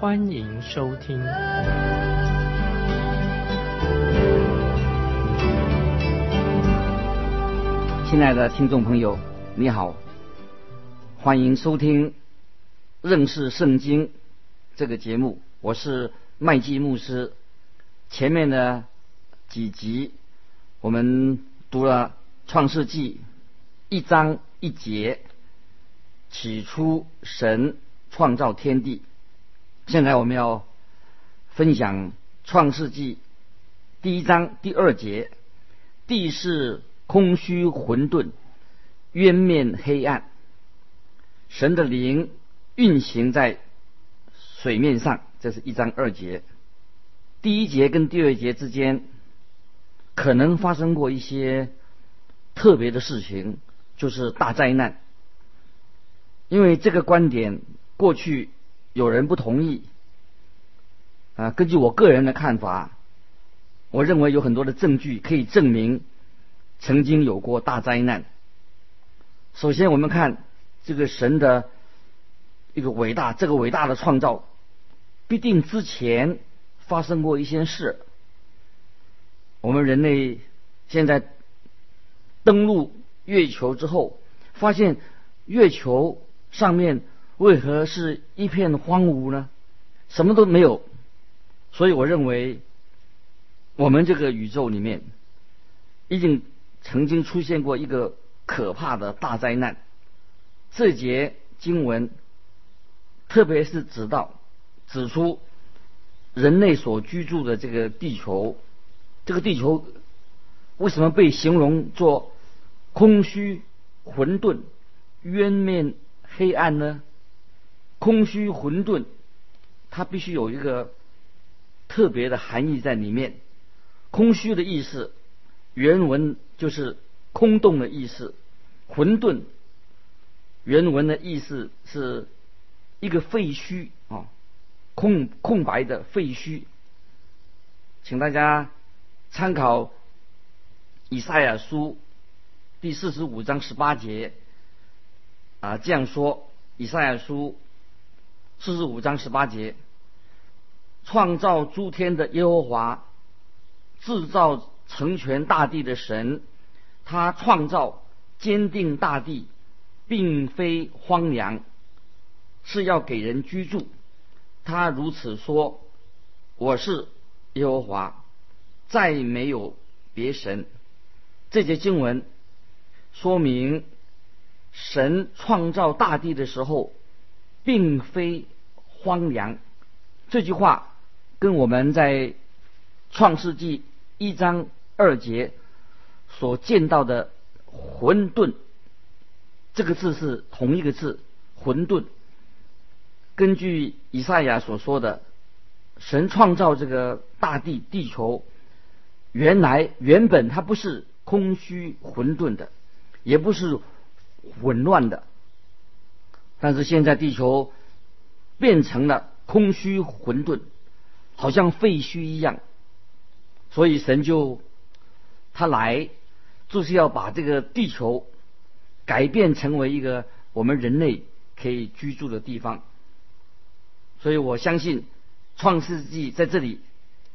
欢迎收听。亲爱的听众朋友，你好，欢迎收听认识圣经这个节目，我是麦基牧师。前面的几集我们读了创世纪一章一节，起初神创造天地。现在我们要分享创世纪第一章第二节，地是空虚混沌，渊面黑暗。神的灵运行在水面上，这是一章二节。第一节跟第二节之间，可能发生过一些特别的事情，就是大灾难。因为这个观点过去有人不同意，啊，根据我个人的看法，我认为有很多的证据可以证明曾经有过大灾难。首先，我们看这个神的一个伟大，这个伟大的创造，必定之前。发生过一些事，我们人类现在登陆月球之后，发现月球上面为何是一片荒芜呢？什么都没有。所以我认为，我们这个宇宙里面，已经曾经出现过一个可怕的大灾难。这节经文，特别是指到指出。人类所居住的这个地球，这个地球为什么被形容作空虚、混沌、渊面、黑暗呢？空虚、混沌，它必须有一个特别的含义在里面。空虚的意思，原文就是空洞的意思；混沌，原文的意思是一个废墟啊。空空白的废墟，请大家参考以赛亚书第四十五章十八节啊，这样说：以赛亚书四十五章十八节，创造诸天的耶和华，制造成全大地的神，他创造坚定大地，并非荒凉，是要给人居住。他如此说：“我是耶和华，再没有别神。”这节经文说明，神创造大地的时候，并非荒凉。这句话跟我们在创世纪一章二节所见到的“混沌”这个字是同一个字，“混沌”。根据以赛亚所说的，神创造这个大地地球，原来原本它不是空虚混沌的，也不是混乱的，但是现在地球变成了空虚混沌，好像废墟一样，所以神就他来就是要把这个地球改变成为一个我们人类可以居住的地方。所以我相信，《创世纪》在这里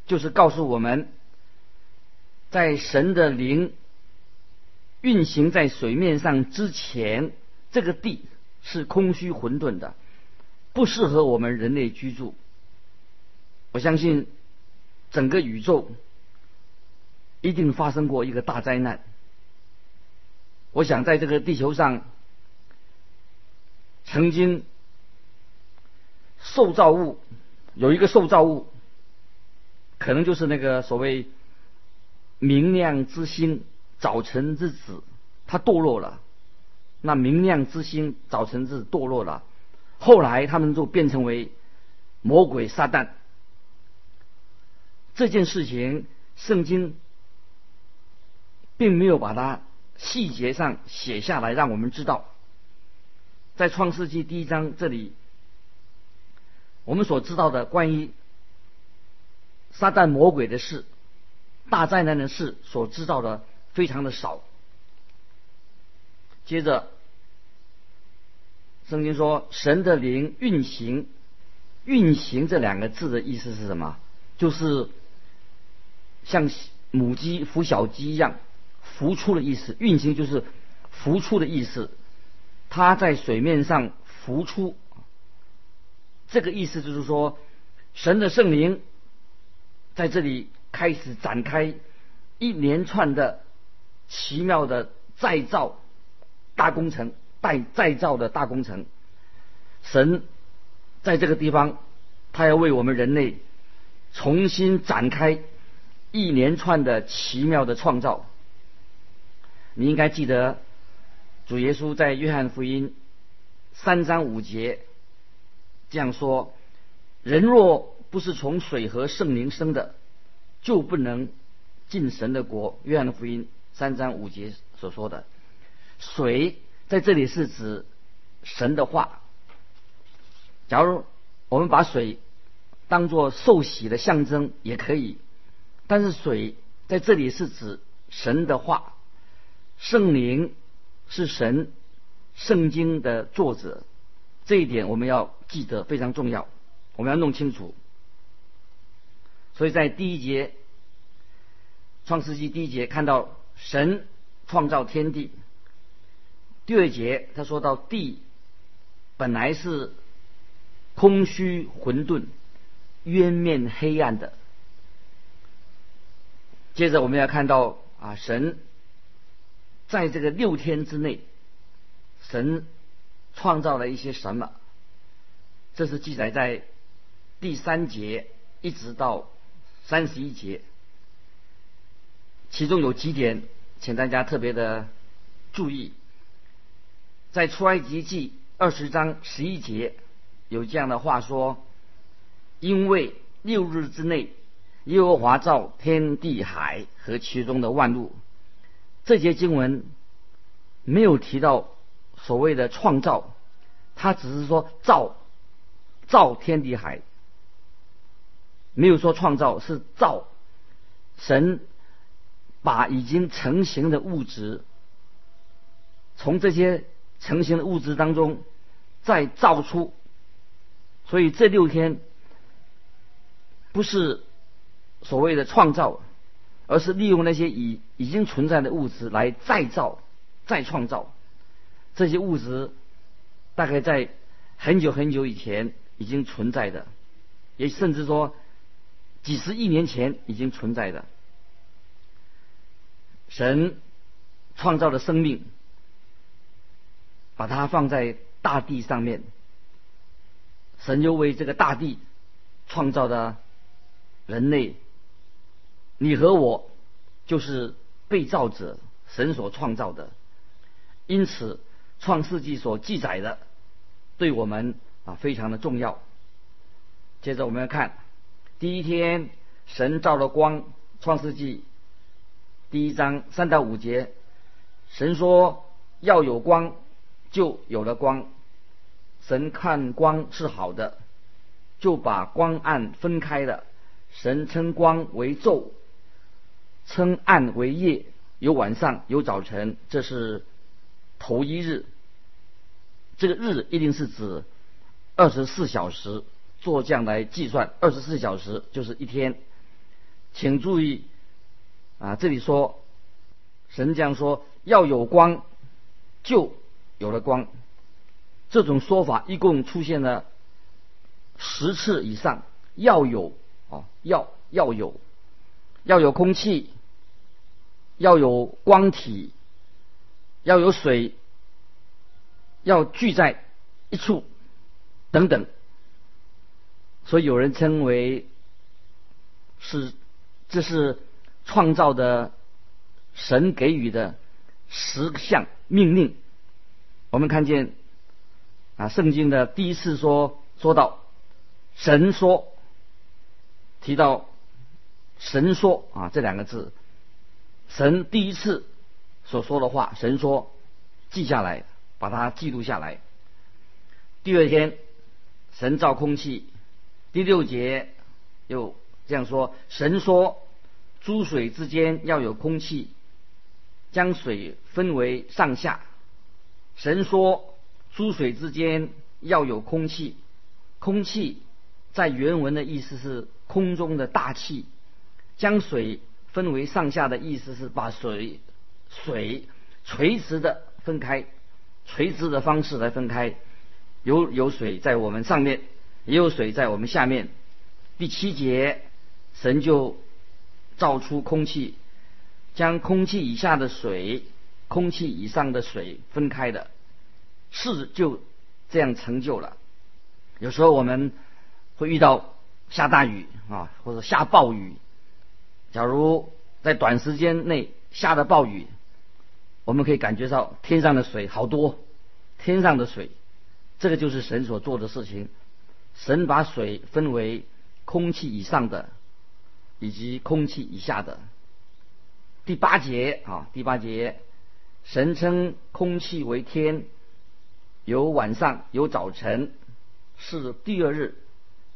就是告诉我们，在神的灵运行在水面上之前，这个地是空虚混沌的，不适合我们人类居住。我相信，整个宇宙一定发生过一个大灾难。我想，在这个地球上，曾经。受造物有一个受造物，可能就是那个所谓明亮之星早晨之子，他堕落了。那明亮之星早晨是堕落了，后来他们就变成为魔鬼撒旦。这件事情，圣经并没有把它细节上写下来，让我们知道。在创世纪第一章这里，我们所知道的关于撒旦魔鬼的事、大灾难的事，所知道的非常的少。接着，圣经说：“神的灵运行，运行这两个字的意思是什么？就是像母鸡孵小鸡一样，孵出的意思。运行就是孵出的意思。”它在水面上浮出，这个意思就是说，神的圣灵在这里开始展开一连串的奇妙的再造大工程，带再造的大工程。神在这个地方，他要为我们人类重新展开一连串的奇妙的创造。你应该记得。主耶稣在约翰福音三章五节这样说：“人若不是从水和圣灵生的，就不能进神的国。”约翰福音三章五节所说的水，在这里是指神的话。假如我们把水当作受洗的象征，也可以。但是水在这里是指神的话，圣灵。是神圣经的作者，这一点我们要记得非常重要，我们要弄清楚。所以在第一节创世纪第一节看到神创造天地，第二节他说到地本来是空虚混沌、渊面黑暗的。接着我们要看到啊神。在这个六天之内，神创造了一些什么？这是记载在第三节一直到三十一节，其中有几点，请大家特别的注意。在出埃及记二十章十一节有这样的话说：“因为六日之内，耶和华造天地海和其中的万物。”这节经文没有提到所谓的创造，他只是说造造天地海，没有说创造是造。神把已经成型的物质，从这些成型的物质当中再造出，所以这六天不是所谓的创造。而是利用那些已已经存在的物质来再造、再创造这些物质，大概在很久很久以前已经存在的，也甚至说几十亿年前已经存在的。神创造的生命，把它放在大地上面，神又为这个大地创造的人类。你和我就是被造者，神所创造的，因此创世纪所记载的对我们啊非常的重要。接着我们要看第一天，神造了光，创世纪第一章三到五节，神说要有光，就有了光。神看光是好的，就把光暗分开了。神称光为昼。称暗为夜，有晚上，有早晨，这是头一日。这个日一定是指二十四小时，做这样来计算，二十四小时就是一天。请注意啊，这里说神这样说，要有光，就有了光。这种说法一共出现了十次以上。要有啊，要要有。要有空气，要有光体，要有水，要聚在一处，等等。所以有人称为是这是创造的神给予的十项命令。我们看见啊，圣经的第一次说说到神说提到。神说啊这两个字，神第一次所说的话，神说记下来，把它记录下来。第二天，神造空气。第六节又这样说：神说，诸水之间要有空气，将水分为上下。神说，诸水之间要有空气，空气在原文的意思是空中的大气。将水分为上下的意思是把水水垂直的分开，垂直的方式来分开。有有水在我们上面，也有水在我们下面。第七节，神就造出空气，将空气以下的水、空气以上的水分开的，事就这样成就了。有时候我们会遇到下大雨啊，或者下暴雨。假如在短时间内下的暴雨，我们可以感觉到天上的水好多，天上的水。这个就是神所做的事情。神把水分为空气以上的，以及空气以下的。第八节啊，第八节，神称空气为天，有晚上有早晨，是第二日。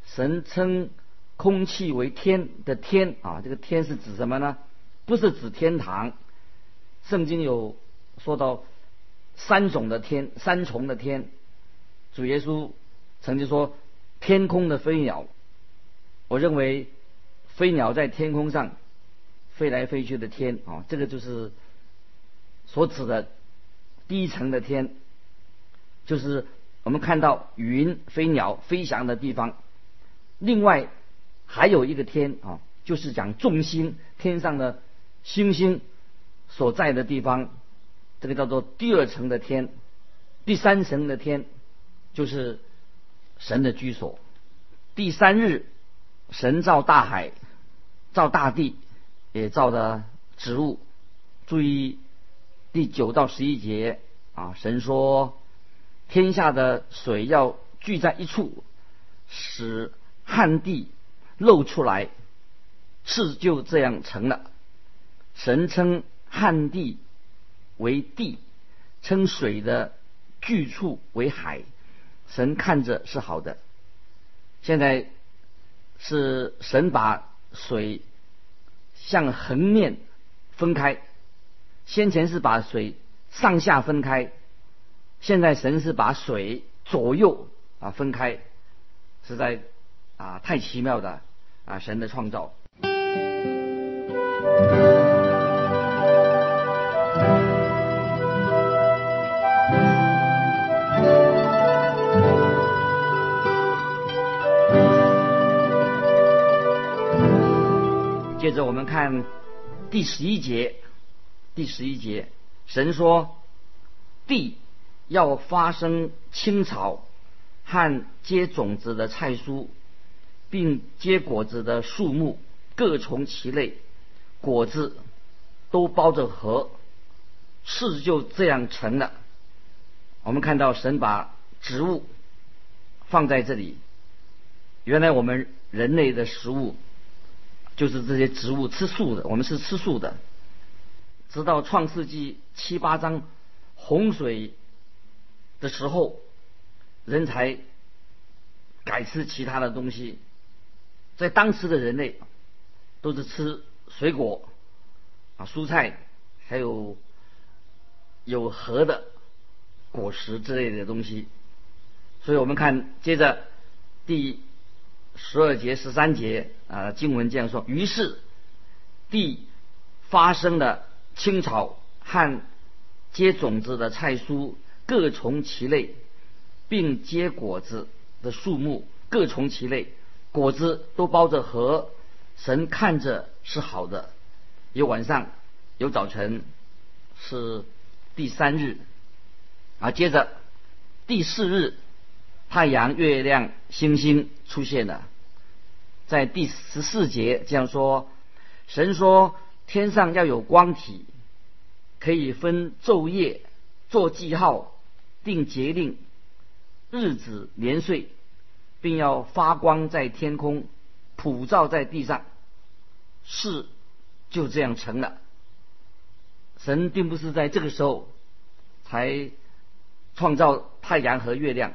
神称空气为天的天啊，这个天是指什么呢？不是指天堂。圣经有说到三种的天，三重的天。主耶稣曾经说：“天空的飞鸟，我认为飞鸟在天空上飞来飞去的天啊，这个就是所指的第一层的天，就是我们看到云、飞鸟飞翔的地方。另外还有一个天啊，就是讲众星天上的星星所在的地方，这个叫做第二层的天，第三层的天。”就是神的居所。第三日，神造大海，造大地，也造的植物。注意第九到十一节啊，神说天下的水要聚在一处，使旱地露出来，事就这样成了。神称旱地为地，称水的聚处为海。神看着是好的，现在是神把水向横面分开，先前是把水上下分开，现在神是把水左右啊分开，实在啊太奇妙的啊神的创造。接着我们看第十一节，第十一节，神说：“地要发生青草和结种子的菜蔬，并结果子的树木，各从其类，果子都包着核。”事就这样成了。我们看到神把植物放在这里，原来我们人类的食物。就是这些植物吃素的，我们是吃素的。直到创世纪七八章洪水的时候，人才改吃其他的东西。在当时的人类都是吃水果啊、蔬菜，还有有核的果实之类的东西。所以我们看接着第。十二节十三节啊，经文这样说：于是地发生了青草和结种子的菜蔬，各从其类，并结果子的树木各从其类，果子都包着核。神看着是好的。有晚上，有早晨，是第三日。啊，接着第四日。太阳、月亮、星星出现了，在第十四节这样说：神说天上要有光体，可以分昼夜，做记号，定节令，日子年岁，并要发光在天空，普照在地上。事就这样成了。神并不是在这个时候才创造太阳和月亮，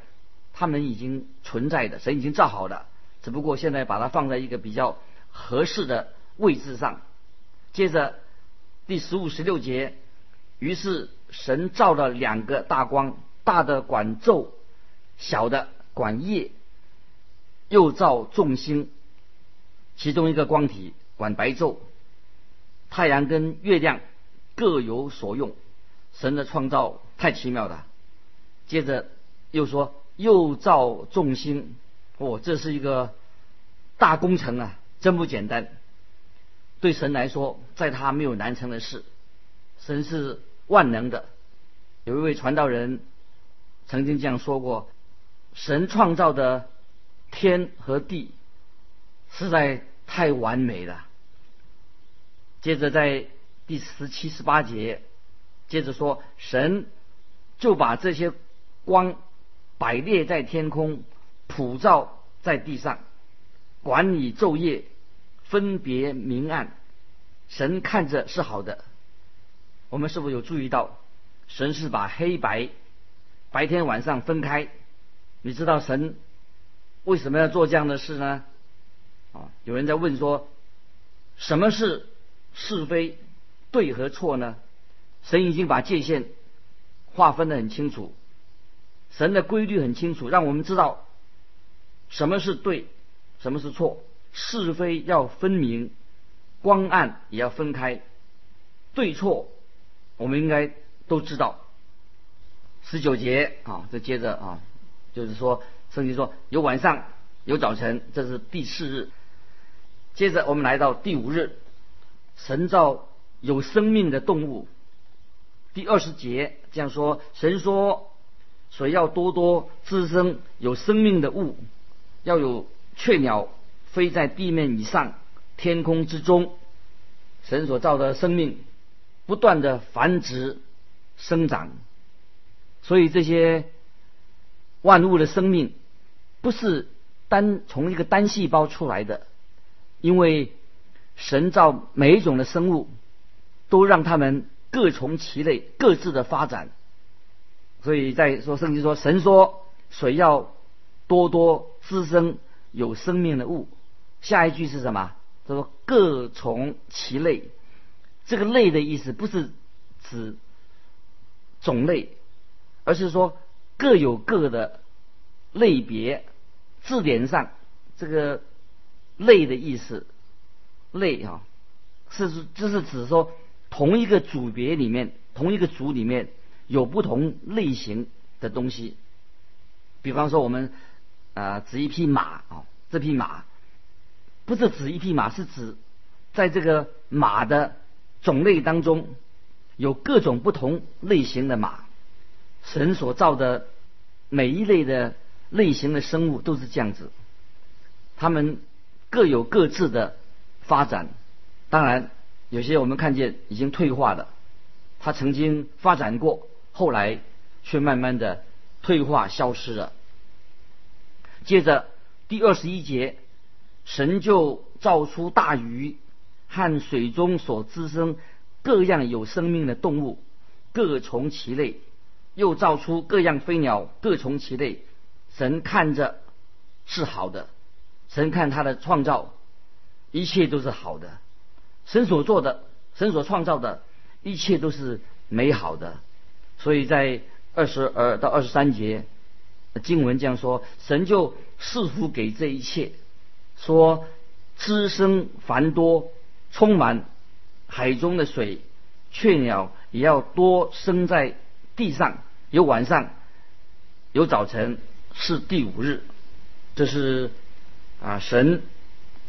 他们已经存在的，神已经造好了，只不过现在把它放在一个比较合适的位置上。接着第十五、十六节，于是神造了两个大光，大的管昼，小的管夜，又造众星，其中一个光体管白昼，太阳跟月亮。各有所用，神的创造太奇妙了。接着又说，又造众星，哦，这是一个大工程啊，真不简单。对神来说，在他没有难成的事，神是万能的。有一位传道人曾经这样说过：神创造的天和地实在太完美了。接着在。第十七、十八节，接着说，神就把这些光摆列在天空，普照在地上，管理昼夜，分别明暗。神看着是好的。我们是否有注意到，神是把黑白、白天晚上分开？你知道神为什么要做这样的事呢？啊，有人在问说，什么是是非？对和错呢？神已经把界限划分的很清楚，神的规律很清楚，让我们知道什么是对，什么是错，是非要分明，光暗也要分开，对错我们应该都知道。十九节啊，这接着啊，就是说圣经说有晚上有早晨，这是第四日。接着我们来到第五日，神造。有生命的动物，第二十节这样说：神说，水要多多滋生有生命的物，要有雀鸟飞在地面以上、天空之中。神所造的生命不断的繁殖生长，所以这些万物的生命不是单从一个单细胞出来的，因为神造每一种的生物。都让他们各从其类，各自的发展。所以在说圣经说，神说水要多多滋生有生命的物。下一句是什么？他说各从其类。这个类的意思不是指种类，而是说各有各的类别。字典上这个类的意思，类啊，是这是指说。同一个组别里面，同一个组里面有不同类型的东西。比方说，我们啊指一匹马啊，这匹马不是指一匹马，是指在这个马的种类当中有各种不同类型的马。神所造的每一类的类型的生物都是这样子，他们各有各自的发展。当然。有些我们看见已经退化了，它曾经发展过，后来却慢慢的退化消失了。接着第二十一节，神就造出大鱼和水中所滋生各样有生命的动物，各从其类；又造出各样飞鸟，各从其类。神看着是好的，神看他的创造，一切都是好的。神所做的，神所创造的一切都是美好的，所以在二十二到二十三节经文这样说：神就赐福给这一切，说滋生繁多，充满海中的水，雀鸟也要多生在地上，有晚上，有早晨，是第五日。这是啊神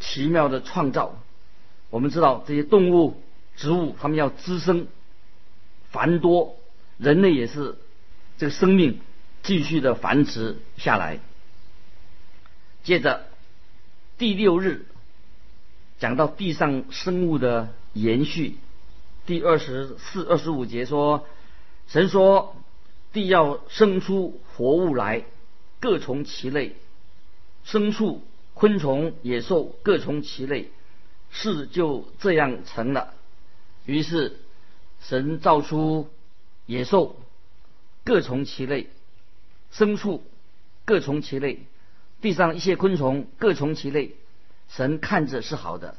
奇妙的创造。我们知道这些动物、植物，它们要滋生繁多，人类也是这个生命继续的繁殖下来。接着第六日讲到地上生物的延续，第二十四、二十五节说，神说地要生出活物来，各从其类，牲畜、昆虫、野兽各从其类。事就这样成了。于是神造出野兽，各从其类；牲畜各从其类；地上一些昆虫各从其类。神看着是好的。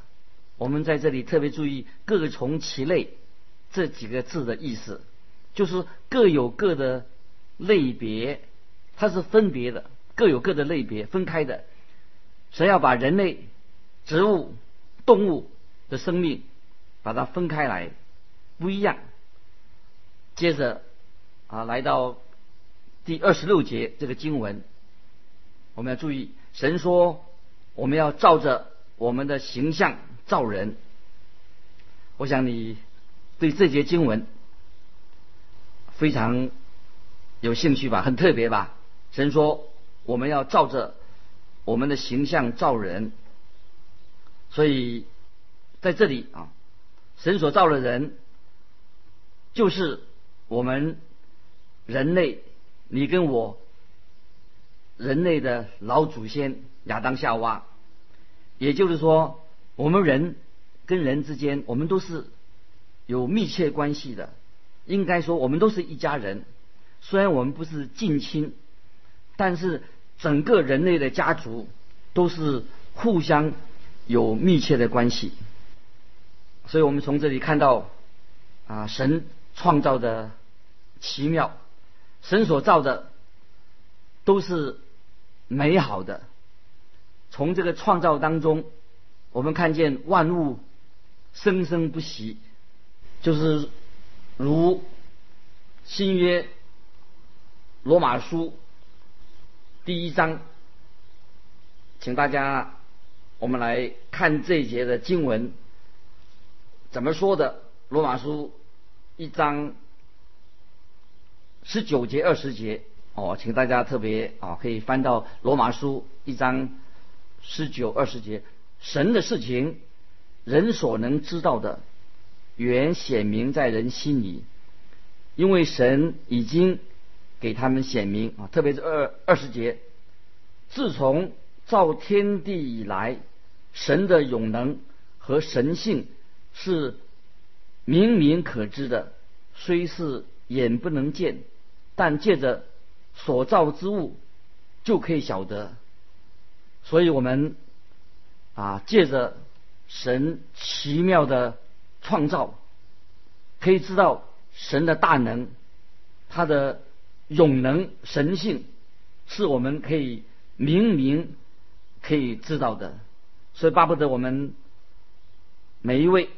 我们在这里特别注意“各从其类”这几个字的意思，就是各有各的类别，它是分别的，各有各的类别，分开的。神要把人类、植物、动物的生命把它分开来，不一样。接着啊，来到第二十六节这个经文，我们要注意，神说我们要照着我们的形象。造人，我想你对这节经文非常有兴趣吧？很特别吧？神说我们要照着我们的形象造人，所以在这里啊，神所造的人就是我们人类，你跟我人类的老祖先亚当夏娃，也就是说。我们人跟人之间，我们都是有密切关系的。应该说，我们都是一家人。虽然我们不是近亲，但是整个人类的家族都是互相有密切的关系。所以我们从这里看到，啊，神创造的奇妙，神所造的都是美好的。从这个创造当中。我们看见万物生生不息，就是如新约罗马书第一章，请大家我们来看这一节的经文怎么说的。罗马书一章十九节二十节哦，请大家特别啊，可以翻到罗马书一章十九二十节。神的事情，人所能知道的，原显明在人心里，因为神已经给他们显明啊。特别是二二十节，自从造天地以来，神的永能和神性是明明可知的，虽是眼不能见，但借着所造之物就可以晓得。所以我们。啊，借着神奇妙的创造，可以知道神的大能，他的永能神性，是我们可以明明可以知道的。所以巴不得我们每一位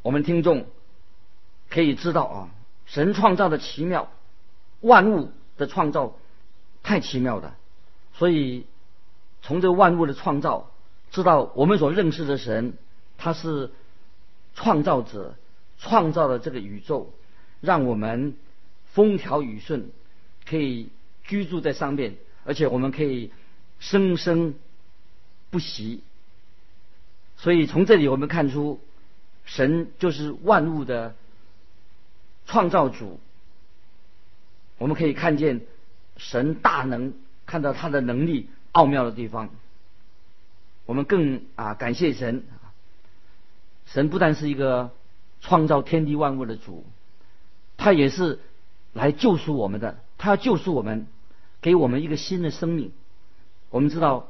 我们听众可以知道啊，神创造的奇妙，万物的创造太奇妙了。所以从这万物的创造。知道我们所认识的神，他是创造者，创造了这个宇宙，让我们风调雨顺，可以居住在上面，而且我们可以生生不息。所以从这里我们看出，神就是万物的创造主。我们可以看见神大能，看到他的能力奥妙的地方。我们更啊感谢神，神不但是一个创造天地万物的主，他也是来救赎我们的。他要救赎我们，给我们一个新的生命。我们知道，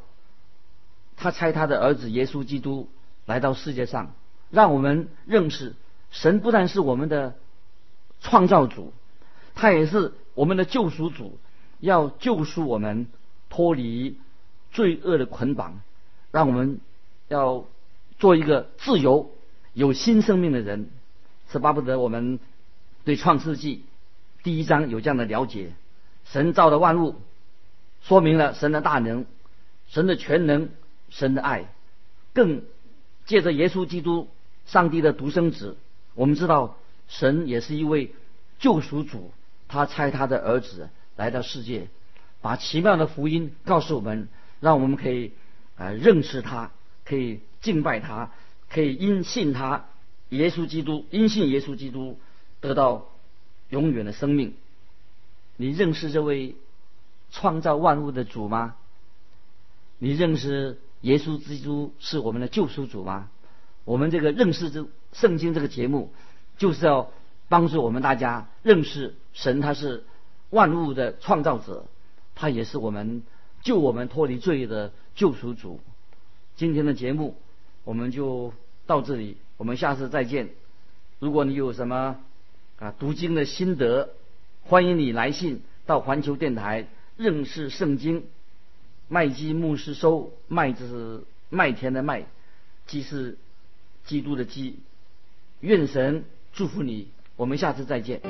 他差他的儿子耶稣基督来到世界上，让我们认识神不但是我们的创造主，他也是我们的救赎主，要救赎我们脱离罪恶的捆绑。让我们要做一个自由、有新生命的人，是巴不得我们对创世纪第一章有这样的了解。神造的万物，说明了神的大能、神的全能、神的爱。更借着耶稣基督、上帝的独生子，我们知道神也是一位救赎主。他差他的儿子来到世界，把奇妙的福音告诉我们，让我们可以。啊，认识他，可以敬拜他，可以因信他，耶稣基督，因信耶稣基督得到永远的生命。你认识这位创造万物的主吗？你认识耶稣基督是我们的救赎主吗？我们这个认识这圣经这个节目，就是要帮助我们大家认识神，他是万物的创造者，他也是我们救我们脱离罪的救赎主。今天的节目我们就到这里，我们下次再见。如果你有什么啊读经的心得，欢迎你来信到环球电台认识圣经。麦基牧师收麦子是麦田的麦，基是基督的基。愿神祝福你，我们下次再见。